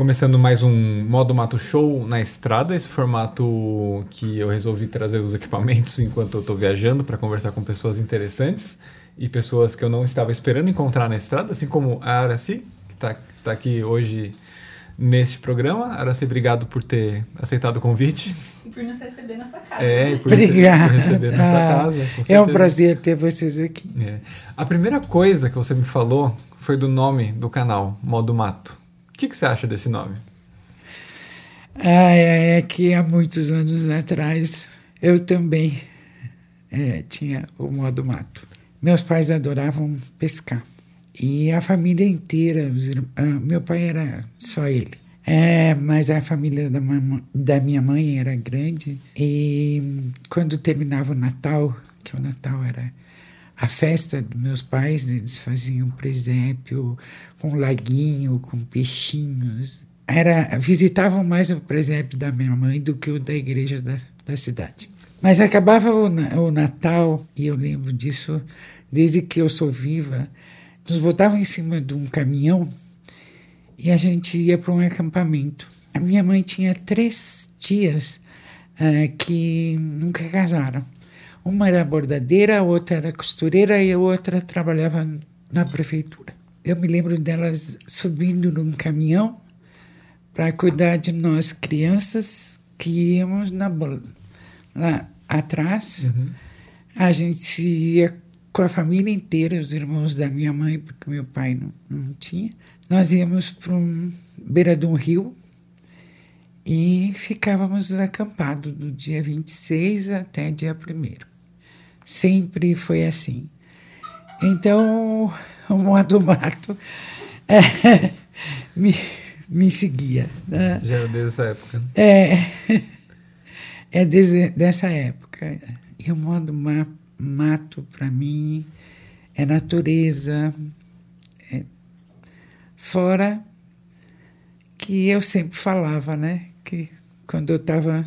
Começando mais um Modo Mato Show na estrada, esse formato que eu resolvi trazer os equipamentos enquanto eu estou viajando para conversar com pessoas interessantes e pessoas que eu não estava esperando encontrar na estrada, assim como a Araci, que está tá aqui hoje neste programa. Araci, obrigado por ter aceitado o convite. E por nos receber na sua casa. É, né? por Obrigada. receber, por receber na sua casa. com É um prazer ter vocês aqui. É. A primeira coisa que você me falou foi do nome do canal, Modo Mato. Que, que você acha desse nome? É, é que há muitos anos atrás eu também é, tinha o modo mato. Meus pais adoravam pescar. E a família inteira, os ah, meu pai era só ele. É, mas a família da, da minha mãe era grande. E quando terminava o Natal, que o Natal era a festa dos meus pais, eles faziam presépio com laguinho, com peixinhos. Era, visitavam mais o presépio da minha mãe do que o da igreja da, da cidade. Mas acabava o, o Natal, e eu lembro disso desde que eu sou viva, nos botavam em cima de um caminhão e a gente ia para um acampamento. A minha mãe tinha três tias ah, que nunca casaram. Uma era bordadeira, a outra era costureira e a outra trabalhava na prefeitura. Eu me lembro delas subindo num caminhão para cuidar de nós crianças que íamos na lá atrás. A gente ia com a família inteira, os irmãos da minha mãe, porque meu pai não, não tinha. Nós íamos para um beira de um rio e ficávamos acampados do dia 26 até dia 1 Sempre foi assim. Então, o modo mato eh, me, me seguia. né? Já era desde essa época. É, é desde dessa época. E o modo ma- mato, para mim, é natureza. é- fora que eu sempre falava, né? Que quando eu estava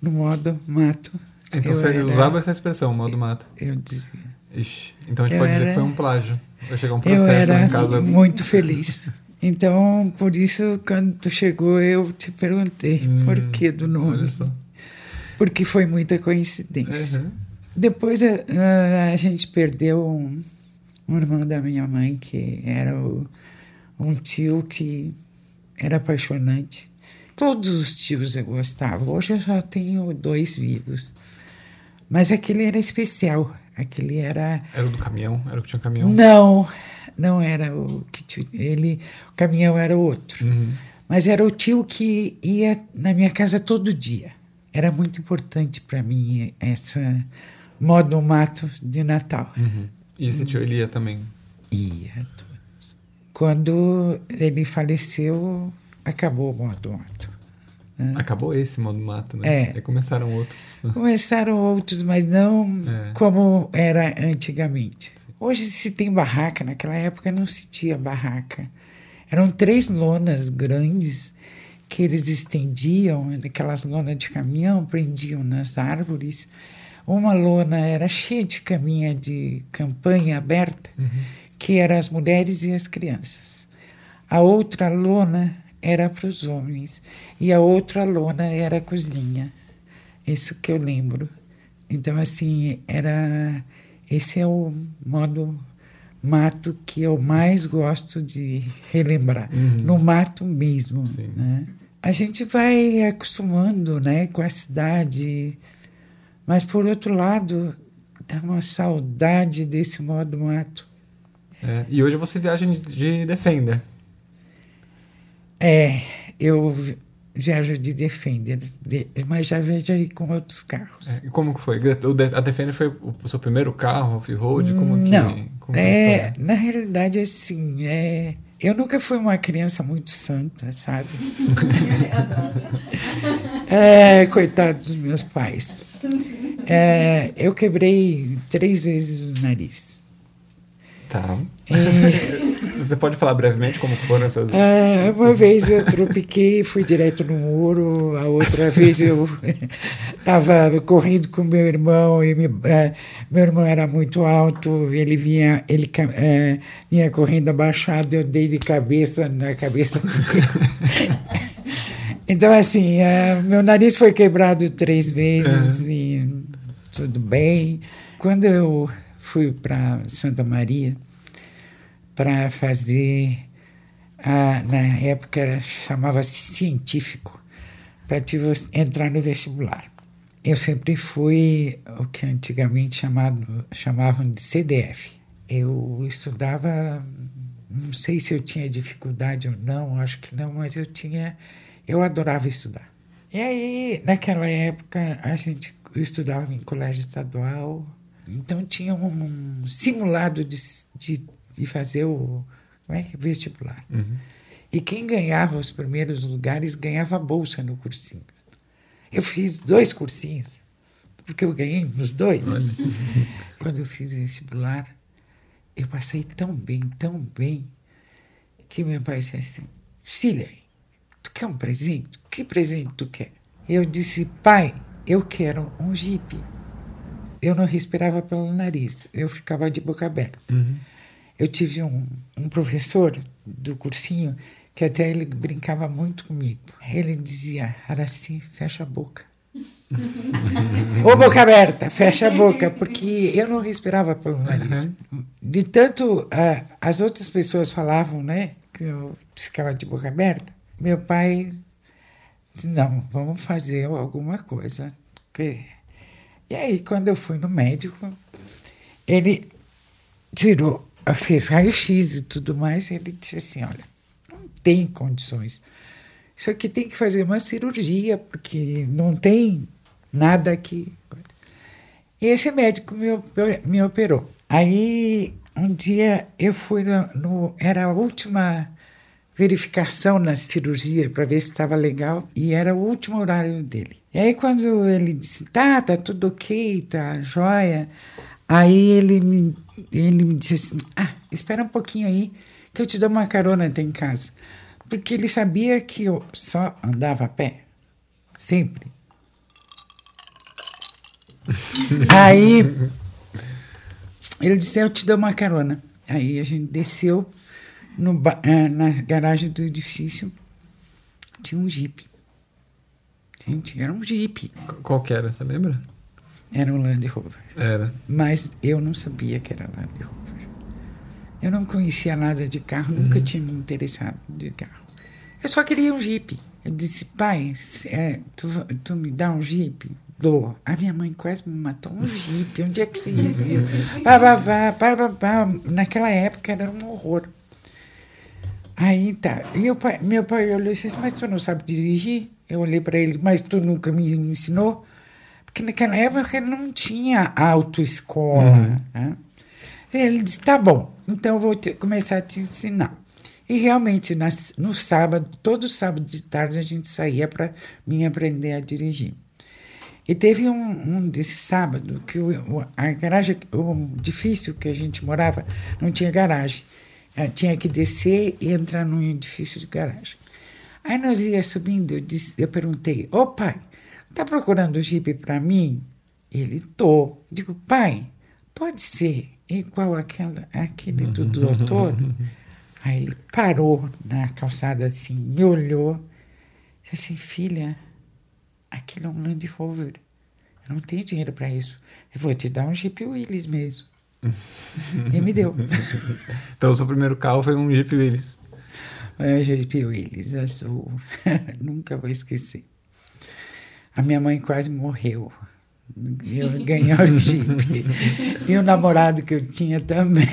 no modo mato, Então eu você era- usava essa expressão, modo mato. eu dizia. Ixi, então a gente Eu pode dizer que era- foi um plágio. Vai chegar um Eu processo lá era em casa. muito feliz. Então, por isso, quando tu chegou, eu te perguntei Hum, por que do nome. Olha só. Porque foi muita coincidência. Uhum. Depois a, a- a gente perdeu um, um irmão da minha mãe, que era o- um tio que era apaixonante. Todos os tios eu gostava. Hoje eu só tenho dois vivos. Mas aquele era especial. Aquele era. Era o do caminhão? Era o que tinha caminhão? Não, não era o que tio, ele. O caminhão era outro. Uhum. Mas era o tio que ia na minha casa todo dia. Era muito importante para mim essa modo mato de Natal. Uhum. E esse tio ele ia também. Ia. Quando ele faleceu, acabou o modo mato. Acabou esse modo mato, né? É. Aí começaram outros. Começaram outros, mas não É. como era antigamente. Hoje se tem barraca, naquela época não se tinha barraca. Eram três lonas grandes que eles estendiam, aquelas lonas de caminhão, prendiam nas árvores. Uma lona era cheia de caminha de campanha aberta, que eram as mulheres e as crianças. A outra lona era para os homens e a outra lona era a cozinha. Isso que eu lembro. Então, assim, era. Esse é o modo mato que eu mais gosto de relembrar. No mato mesmo. Sim. Né? A gente vai acostumando né, com a cidade, mas, por outro lado, dá uma saudade desse modo mato. É, E hoje você viaja de- de Defender. É, eu viajo de Defender, de- mas já viajei com outros carros. É, E como que foi? A Defender foi o seu primeiro carro, off-road? Como que, Não, como é é, na realidade, assim, é, eu nunca fui uma criança muito santa, sabe? é, coitado dos meus pais. É, eu quebrei três vezes o nariz. Tá. E- Você pode falar brevemente como foram essas... Ah, uma vez eu tropiquei fui direto no muro, a outra vez eu estava correndo com meu irmão e me, uh, meu irmão era muito alto, ele vinha, ele uh, vinha correndo abaixado, eu dei de cabeça na cabeça dele. então, assim, uh, meu nariz foi quebrado três vezes uhum. e tudo bem. Quando eu fui para Santa Maria para fazer, na época era, chamava científico, para entrar no vestibular. Eu sempre fui o que antigamente chamado, chamavam de CDF. Eu estudava, não sei se eu tinha dificuldade ou não, acho que não, mas eu tinha, eu adorava estudar. E aí, naquela época, a gente estudava em colégio estadual, então tinha um simulado de, de, de fazer o como é, vestibular. Uhum. E quem ganhava os primeiros lugares ganhava bolsa no cursinho. Eu fiz dois cursinhos, porque eu ganhei nos dois. Quando eu fiz vestibular, eu passei tão bem, tão bem, que meu pai disse assim: Filha, tu quer um presente? Que presente tu quer? Eu disse: Pai, eu quero um jipe eu não respirava pelo nariz, eu ficava de boca aberta. Uhum. Eu tive um, um professor do cursinho que até ele brincava muito comigo. Ele dizia, Araci, fecha a boca. Ou boca aberta, fecha a boca, porque eu não respirava pelo nariz. Uhum. De tanto uh, as outras pessoas falavam, né, que eu ficava de boca aberta, meu pai disse, não, vamos fazer alguma coisa. E aí, quando eu fui no médico, ele tirou, fez raio-x e tudo mais, e ele disse assim: olha, não tem condições. Isso aqui tem que fazer uma cirurgia, porque não tem nada aqui. E esse médico me, operou. Aí, um dia, eu fui no, no era a última verificação na cirurgia para ver se estava legal e era o último horário dele. E aí quando ele disse, tá, tá tudo ok, tá joia, aí ele me, ele me disse assim, ah, espera um pouquinho aí que eu te dou uma carona até em casa. Porque ele sabia que eu só andava a pé, sempre. aí ele disse, eu te dou uma carona. Aí a gente desceu no, eh, na garagem do edifício, tinha um jipe. Gente, era um Jeep. Qual que era, você lembra? Era um Land Rover. Era. Mas eu não sabia que era Land Rover. Eu não conhecia nada de carro, uhum. nunca tinha me interessado de carro. Eu só queria um Jeep. Eu disse, pai, é, tu, tu me dá um Jeep? Dou. A minha mãe quase me matou. Um Jeep, onde é que você ia ver? pá, pá, pá, pá, pá. Naquela época era um horror. Aí tá. E pai, meu pai olhou e disse, mas tu não sabe dirigir? Eu olhei para ele, mas tu nunca me ensinou? Porque naquela época não tinha autoescola. Uhum. Né? Ele disse: tá bom, então eu vou te, começar a te ensinar. E realmente, nas, no sábado, todo sábado de tarde, a gente saía para mim aprender a dirigir. E teve um, um desse sábado que o, a garagem, o edifício que a gente morava, não tinha garagem. Eu tinha que descer e entrar num edifício de garagem. Aí nós ia subindo, eu, disse, eu perguntei, ô oh, pai, tá procurando jipe para mim? Ele, tô. Digo, pai, pode ser igual aquela, aquele do doutor? Aí ele parou na calçada assim, me olhou, disse assim, filha, aquilo é um Land Rover. Eu não tenho dinheiro para isso. Eu vou te dar um Jeep Willys mesmo. e me deu. então, o seu primeiro carro foi um Jeep Willys. É, Jeep Willis, azul. Nunca vou esquecer. A minha mãe quase morreu. Eu ganhei o Jeep. e o namorado que eu tinha também.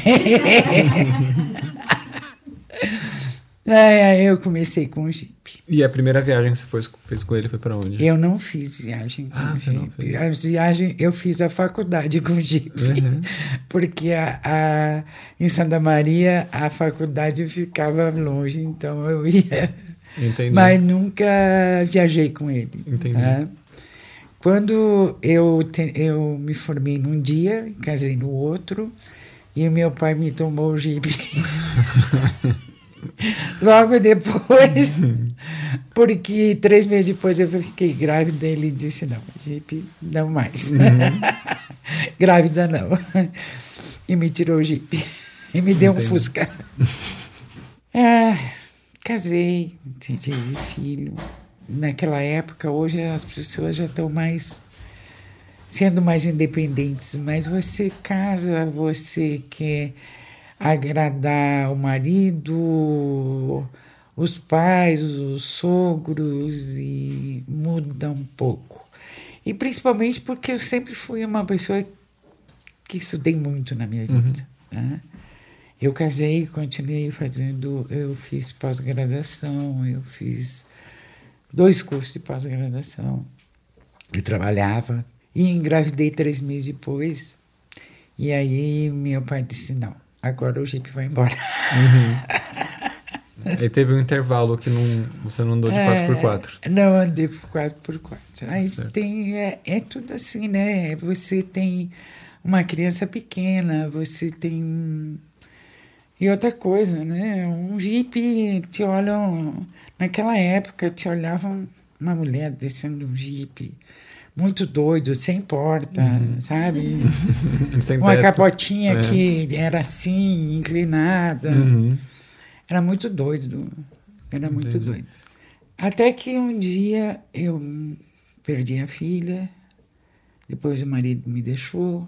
Aí, aí eu comecei com o Jeep. E a primeira viagem que você foi, fez com ele foi para onde? Eu não fiz viagem com ah, o fez. As viagens, eu fiz a faculdade com o Jeep. Uhum. Porque a, a, em Santa Maria a faculdade ficava longe, então eu ia. Entendi. Mas nunca viajei com ele. Entendi. Tá? Quando eu, te, eu me formei num dia, casei no outro, E meu pai me tomou o jipe. Logo depois, porque três meses depois eu fiquei grávida, ele disse: não, jipe não mais. Uhum. grávida não. E me tirou o jipe. E me deu Entendi. um Fusca. É, casei, tive filho. Naquela época, hoje as pessoas já estão mais sendo mais independentes, mas você casa, você quer agradar o marido, os pais, os sogros e muda um pouco. E principalmente porque eu sempre fui uma pessoa que estudei muito na minha vida. Uhum. Né? Eu casei, continuei fazendo, eu fiz pós-graduação, eu fiz dois cursos de pós-graduação, e trabalhava, e engravidei três meses depois. E aí meu pai disse: não, agora o Jeep vai embora. Uhum. Aí teve um intervalo que não, você não andou de 4x4. É, não andei por 4x4. Aí tem, é, é tudo assim, né? Você tem uma criança pequena, você tem. E outra coisa, né? Um Jeep, te olham. Naquela época, te olhavam uma mulher descendo um Jeep muito doido, sem porta, uhum. sabe? sem Uma teto. capotinha é. que era assim, inclinada. Uhum. Era muito doido. Era Entendi. muito doido. Até que um dia eu perdi a filha, depois o marido me deixou,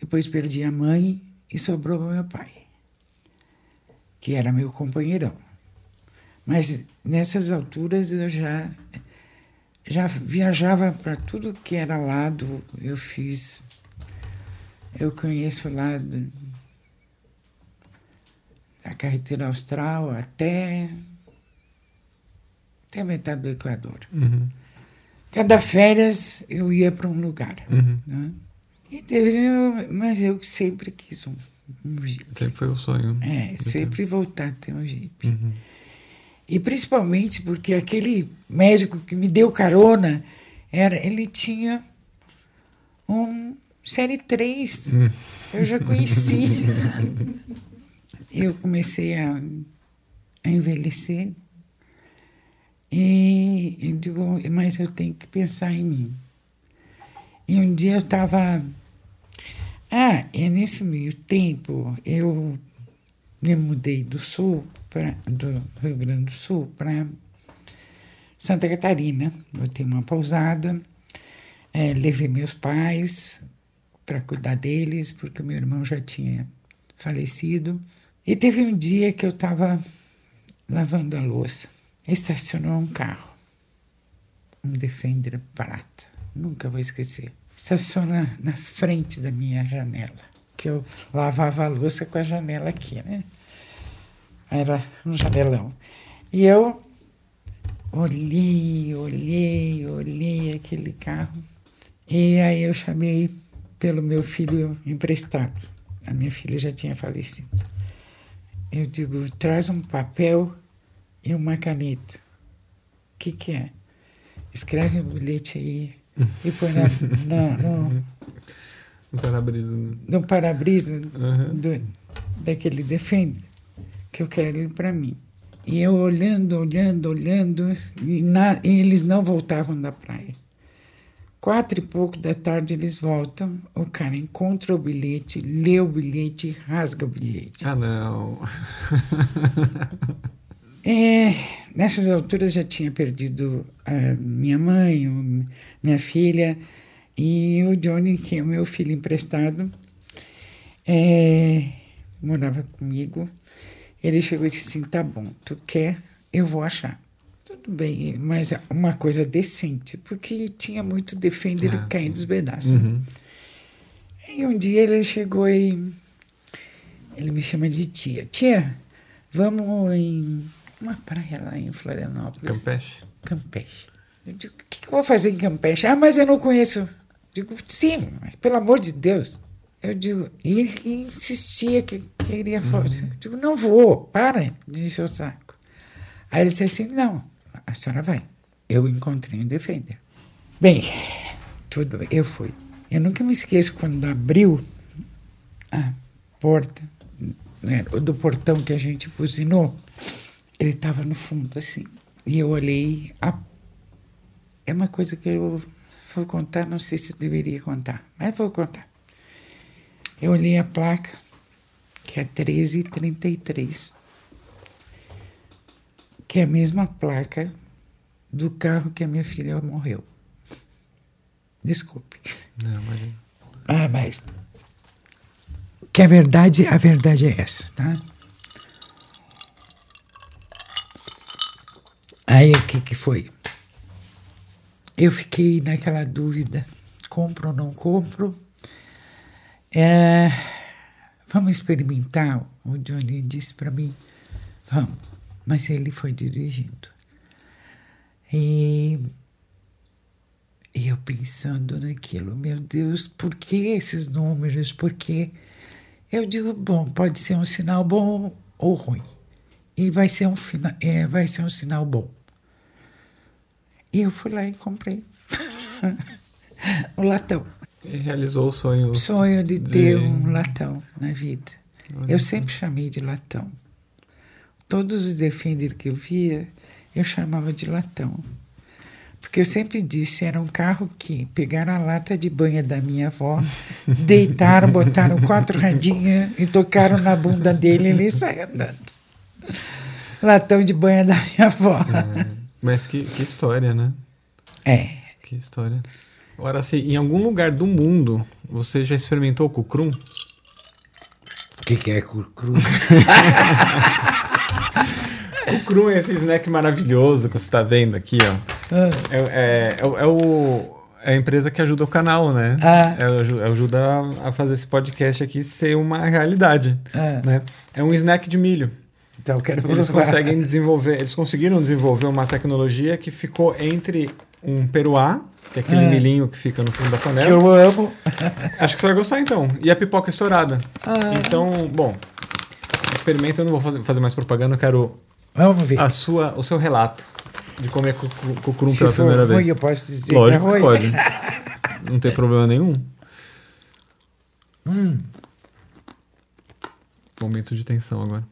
depois perdi a mãe e sobrou meu pai, que era meu companheirão. Mas nessas alturas eu já já viajava para tudo que era lado. Eu fiz. Eu conheço lá da carretera austral até. até metade do Equador. Uhum. Cada férias eu ia para um lugar. Uhum. Né? E teve, mas eu sempre quis um, um Jeep. Sempre foi o sonho. Né? É, sempre voltar a ter um Jeep. Uhum. E principalmente porque aquele médico que me deu carona, era, ele tinha um série 3. Hum. Eu já conheci. eu comecei a, a envelhecer. E eu digo, mas eu tenho que pensar em mim. E um dia eu estava. Ah, e nesse meio tempo eu me mudei do sul pra, do Rio Grande do Sul para Santa Catarina. Botei uma pousada, é, levei meus pais para cuidar deles, porque meu irmão já tinha falecido. E teve um dia que eu estava lavando a louça. Estacionou um carro, um Defender prata, nunca vou esquecer. Estaciona na frente da minha janela, que eu lavava a louça com a janela aqui, né? era um janelão. E eu olhei, olhei, olhei aquele carro. E aí eu chamei pelo meu filho emprestado. A minha filha já tinha falecido. Eu digo, traz um papel e uma caneta. O que, que é? Escreve um bilhete aí e põe na, na, no, no para-brisa. Né? No para-brisa uhum. daquele Defender que eu quero ele para mim. E eu olhando, olhando, olhando, e, na, e, eles não voltavam da praia. Quatro e pouco da tarde eles voltam, o cara encontra o bilhete, lê o bilhete, rasga o bilhete. Ah, não! é, nessas alturas já tinha perdido a minha mãe, minha filha, e o Johnny, que é o meu filho emprestado, é, morava comigo. Ele chegou e disse assim: tá bom, tu quer, eu vou achar. Tudo bem, mas uma coisa decente, porque tinha muito Defender ah, caindo dos pedaços. Uhum. E um dia ele chegou e ele me chama de tia. Tia, vamos em uma praia lá em Florianópolis. Campeche. Campeche. Eu digo, o que, que eu vou fazer em Campeche? Ah, mas eu não conheço. Eu digo, sim, mas pelo amor de Deus. Eu digo, e ele insistia que queria força. Uhum. Eu digo, não vou, para de encher o saco. Aí ele disse assim, não, a senhora vai. Eu encontrei um Defender. Bem, tudo bem, eu fui. Eu nunca me esqueço quando abriu a, porta, né, do portão que a gente buzinou, ele estava no fundo, assim. E eu olhei. A... É uma coisa que eu vou contar, não sei se eu deveria contar, mas vou contar. Eu olhei a placa, que é 1333, que é a mesma placa do carro que a minha filha morreu. Desculpe. Não, imagina. Ah, mas que a verdade, a verdade é essa, tá? Aí o que que foi? Eu fiquei naquela dúvida, compro ou não compro? É, vamos experimentar? O Johnny disse para mim, vamos. Mas ele foi dirigindo. E, eu pensando naquilo, meu Deus, por que esses números? Por que? Eu digo, bom, pode ser um sinal bom ou ruim. E vai ser um, é, vai ser um sinal bom. E eu fui lá e comprei o latão. E realizou o sonho. Sonho de ter um latão na vida. Olha eu sempre chamei de latão. Todos os Defender que eu via, eu chamava de latão. Porque eu sempre disse, era um carro que pegaram a lata de banha da minha avó, deitaram, botaram quatro radinhas e tocaram na bunda dele e ele saiu andando. Latão de banha da minha avó. É, mas que, que história, né? É. Que história. Agora, assim, em algum lugar do mundo, você já experimentou o cucrum? O que, que é cucrum? O Crum é esse snack maravilhoso que você está vendo aqui, ó. Ah. É, é, é, é, o, é a empresa que ajuda o canal, né? Ah. É, ajuda a fazer esse podcast aqui ser uma realidade. Ah. Né? É um snack de milho. Então, quero eles conseguem desenvolver, eles conseguiram desenvolver uma tecnologia que ficou entre um peruá, que é aquele ah. milhinho que fica no fundo da panela. Que eu amo. Acho que você vai gostar então. E a pipoca estourada. Ah. Então, bom, experimenta, eu não vou fazer, fazer mais propaganda, eu quero Vamos ver. A sua, o seu relato de comer cucurum pela primeira ruim, vez. eu posso dizer Lógico que, é que pode. Não tem problema nenhum. Hum. Momento de tensão agora.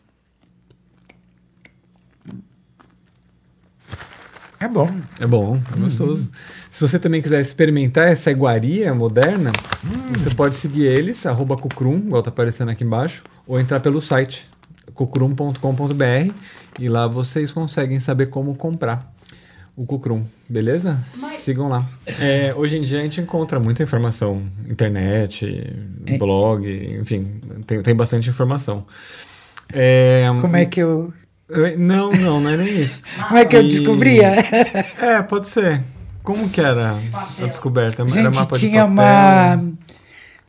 É bom. É bom, é gostoso. Uhum. Se você também quiser experimentar essa iguaria moderna, uhum. você pode seguir eles, arroba cucrum, igual tá aparecendo aqui embaixo, ou entrar pelo site cucrum.com.br e lá vocês conseguem saber como comprar o Cucrum, beleza? Mas... Sigam lá. É, hoje em dia a gente encontra muita informação, internet, é. blog, enfim, tem, tem bastante informação. É, Como é que eu. Não, não, não é nem isso. Como é que e... eu descobria? É, pode ser. Como que era a descoberta? Era gente, mapa tinha de papel? uma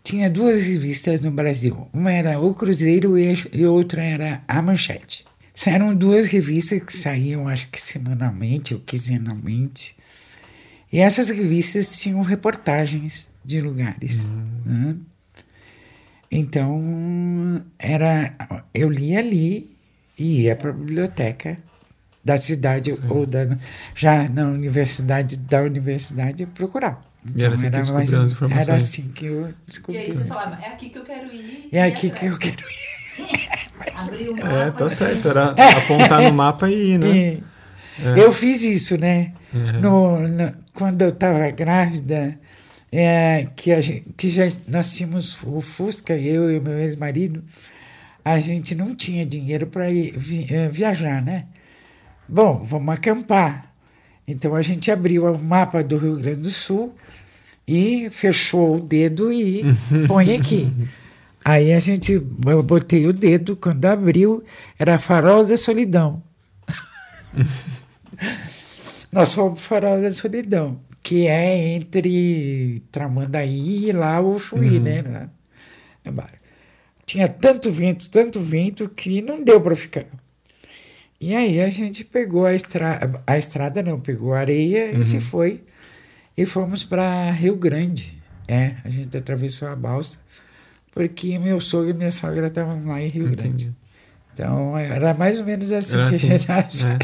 tinha duas revistas no Brasil. Uma era O Cruzeiro e outra era A Manchete. Eram duas revistas que saíam, acho que semanalmente ou quinzenalmente. E essas revistas tinham reportagens de lugares. Uhum. Né? Então, era, eu lia ali e ia para a biblioteca da cidade Sim. ou da, já na universidade da universidade procurar. E era assim que eu descobri as informações. Era assim que eu descobri. E aí você falava, é aqui que eu quero ir. É aqui que eu quero ir. Abrir o é, mapa. É, tá certo. Era apontar no mapa e ir, né? É. Eu fiz isso, né? Uhum. No, no, quando eu estava grávida, é, que, a gente, que já, nós tínhamos o Fusca, eu e o meu ex-marido, a gente não tinha dinheiro para é, viajar, né? Bom, vamos acampar. Então a gente abriu o mapa do Rio Grande do Sul e fechou o dedo e põe aqui. Aí a gente, eu botei o dedo, quando abriu, era Farol da Solidão. Nós fomos Farol da Solidão, que é entre Tramandaí e lá o Chuí, uhum. né? Tinha tanto vento, tanto vento, que não deu para ficar. E aí a gente pegou a estrada, a estrada não, pegou a areia uhum. e se uhum. foi. E fomos para Rio Grande. É, a gente atravessou a balsa, porque meu sogro e minha sogra estavam lá em Rio Entendi. Grande. Então era mais ou menos assim era que assim, a gente acha.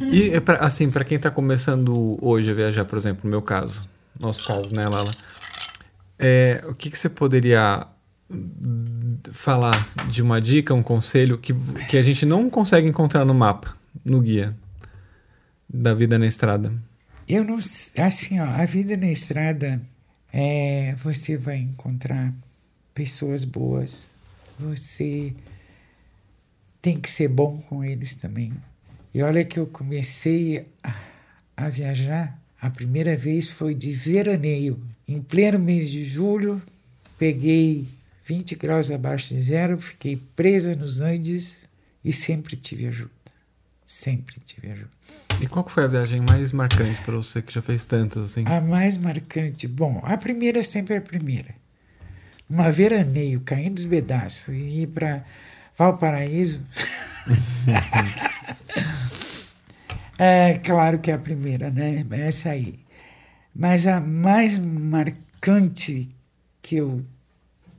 É. E é pra, assim, para quem está começando hoje a viajar, por exemplo, no meu caso, nosso caso, né, Lala? É, o que, que você poderia falar de uma dica, um conselho que, que a gente não consegue encontrar no mapa, no guia da vida na estrada? Eu não. Assim, ó, a vida na estrada é. Você vai encontrar pessoas boas. Você tem que ser bom com eles também. E olha que eu comecei a, a viajar, a primeira vez foi de veraneio. Em pleno mês de julho, peguei 20 graus abaixo de zero, fiquei presa nos Andes e sempre tive ajuda. Sempre tive ajuda. E qual foi a viagem mais marcante para você que já fez tantas assim? A mais marcante, bom, a primeira sempre é a primeira. Uma veraneio, caindo dos pedaços, ir para Valparaíso. é claro que é a primeira, né? Essa aí. Mas a mais marcante que eu,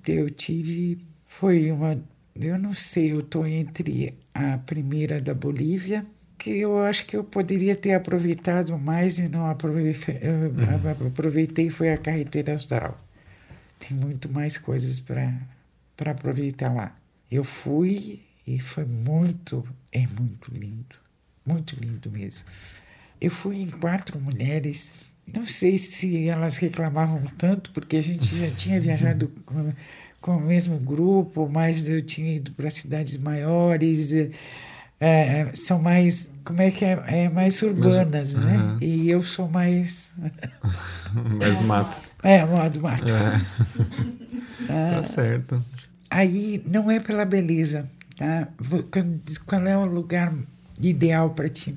eu tive foi uma. Eu não sei, eu estou entre a primeira da Bolívia, que eu acho que eu poderia ter aproveitado mais e não aproveitei, uhum. aproveitei foi a carreteira austral. Tem muito mais coisas para aproveitar lá. Eu fui e foi muito, é muito lindo, muito lindo mesmo. Eu fui em quatro mulheres, não sei se elas reclamavam tanto, porque a gente já tinha viajado com, com o mesmo grupo, mas eu tinha ido para cidades maiores, é, são mais, como é que é, é mais urbanas, mas, né? Uh -huh. E eu sou mais... mais mato. É, modo mato. É. tá certo. Aí não é pela beleza, Tá? Qual é o lugar ideal para ti?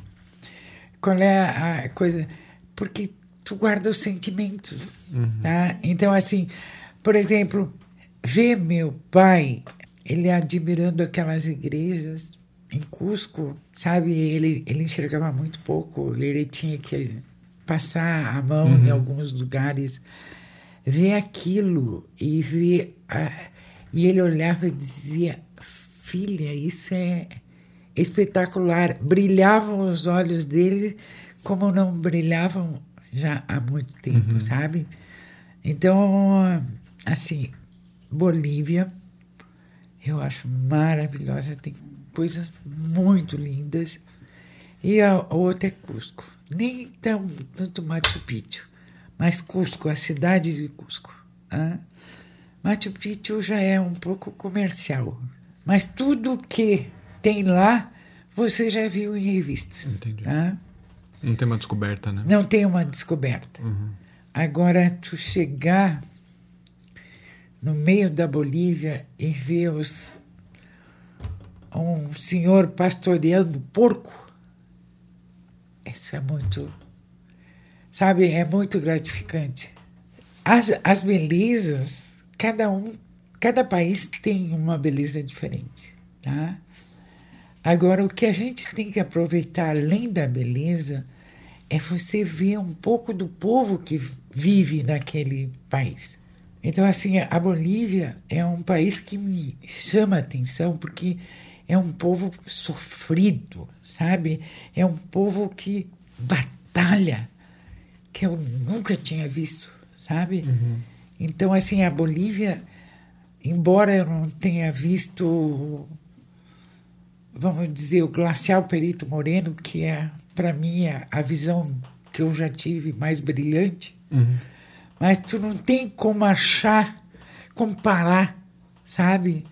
Qual é a coisa? Porque tu guarda os sentimentos, uhum. tá? Então, assim, por exemplo, ver meu pai, ele admirando aquelas igrejas em Cusco, sabe? Ele, ele enxergava muito pouco, ele tinha que passar a mão uhum. em alguns lugares, ver aquilo e ver. e ele olhava e dizia: filha, isso é espetacular. Brilhavam os olhos dele como não brilhavam já há muito tempo, uhum. sabe? Então, assim, Bolívia, eu acho maravilhosa, tem coisas muito lindas. E a outra é Cusco. Nem tão, tanto Machu Picchu, mas Cusco, a cidade de Cusco. Né? Machu Picchu já é um pouco comercial, mas tudo que tem lá, você já viu em revistas. Entendi. Tá? Não tem uma descoberta, né? Não tem uma descoberta. Uhum. Agora, tu chegar no meio da Bolívia e ver os, um senhor pastoreando porco, isso é muito, sabe, é muito gratificante. As, as belezas, cada um Cada país tem uma beleza diferente, tá? Agora, o que a gente tem que aproveitar além da beleza é você ver um pouco do povo que vive naquele país. Então, assim, a Bolívia é um país que me chama a atenção porque é um povo sofrido, sabe? É um povo que batalha, que eu nunca tinha visto, sabe? Uhum. Então, assim, a Bolívia embora eu não tenha visto, vamos dizer, o glacial Perito Moreno, que é, para mim, a visão que eu já tive mais brilhante, uhum. mas tu não tem como achar, comparar, sabe,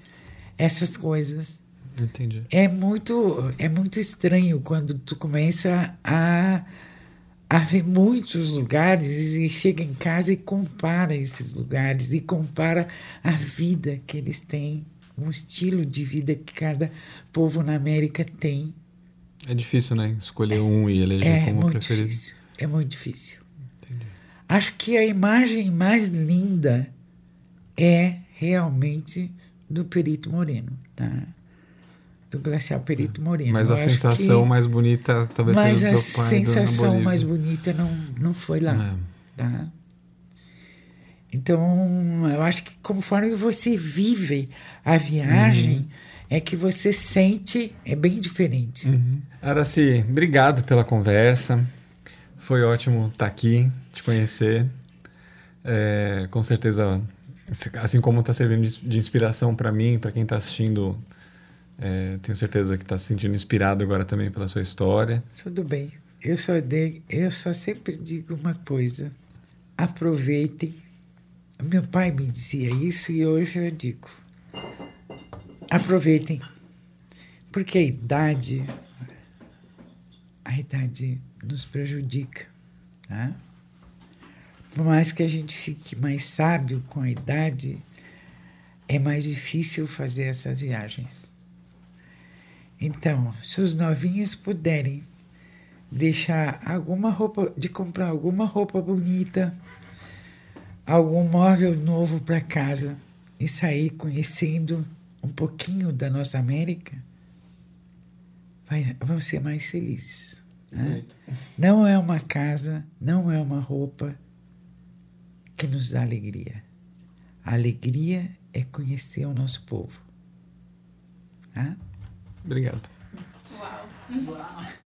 essas coisas. Entendi. É muito, é muito estranho quando tu começa a a ver muitos lugares e chega em casa e compara esses lugares e compara a vida que eles têm, o estilo de vida que cada povo na América tem. É difícil, né? Escolher um e eleger é como muito preferido. Difícil. É muito difícil. Entendi. Acho que a imagem mais linda é realmente do Perito Moreno, tá? do glacial Perito Moreno. Mas a sensação mais bonita talvez seja do seu pai. Mas a sensação mais bonita não, não foi lá. É. Tá? Então, eu acho que conforme você vive a viagem, uhum. é que você sente, é bem diferente. Uhum. Araci, obrigado pela conversa. Foi ótimo estar aqui, te conhecer. É, com certeza Assim como está servindo de inspiração para mim, para quem está assistindo, é, tenho certeza que está se sentindo inspirado agora também pela sua história. Tudo bem. Eu só, de, eu só sempre digo uma coisa: aproveitem. Meu pai me dizia isso e hoje eu digo: aproveitem. Porque a idade, a idade nos prejudica. Tá? Por mais que a gente fique mais sábio com a idade, é mais difícil fazer essas viagens. Então, se os novinhos puderem deixar alguma roupa, de comprar alguma roupa bonita, algum móvel novo para casa e sair conhecendo um pouquinho da nossa América, vai, vão ser mais felizes. Né? Não é uma casa, não é uma roupa que nos dá alegria. A alegria é conhecer o nosso povo. Obrigado. Uau. Uau.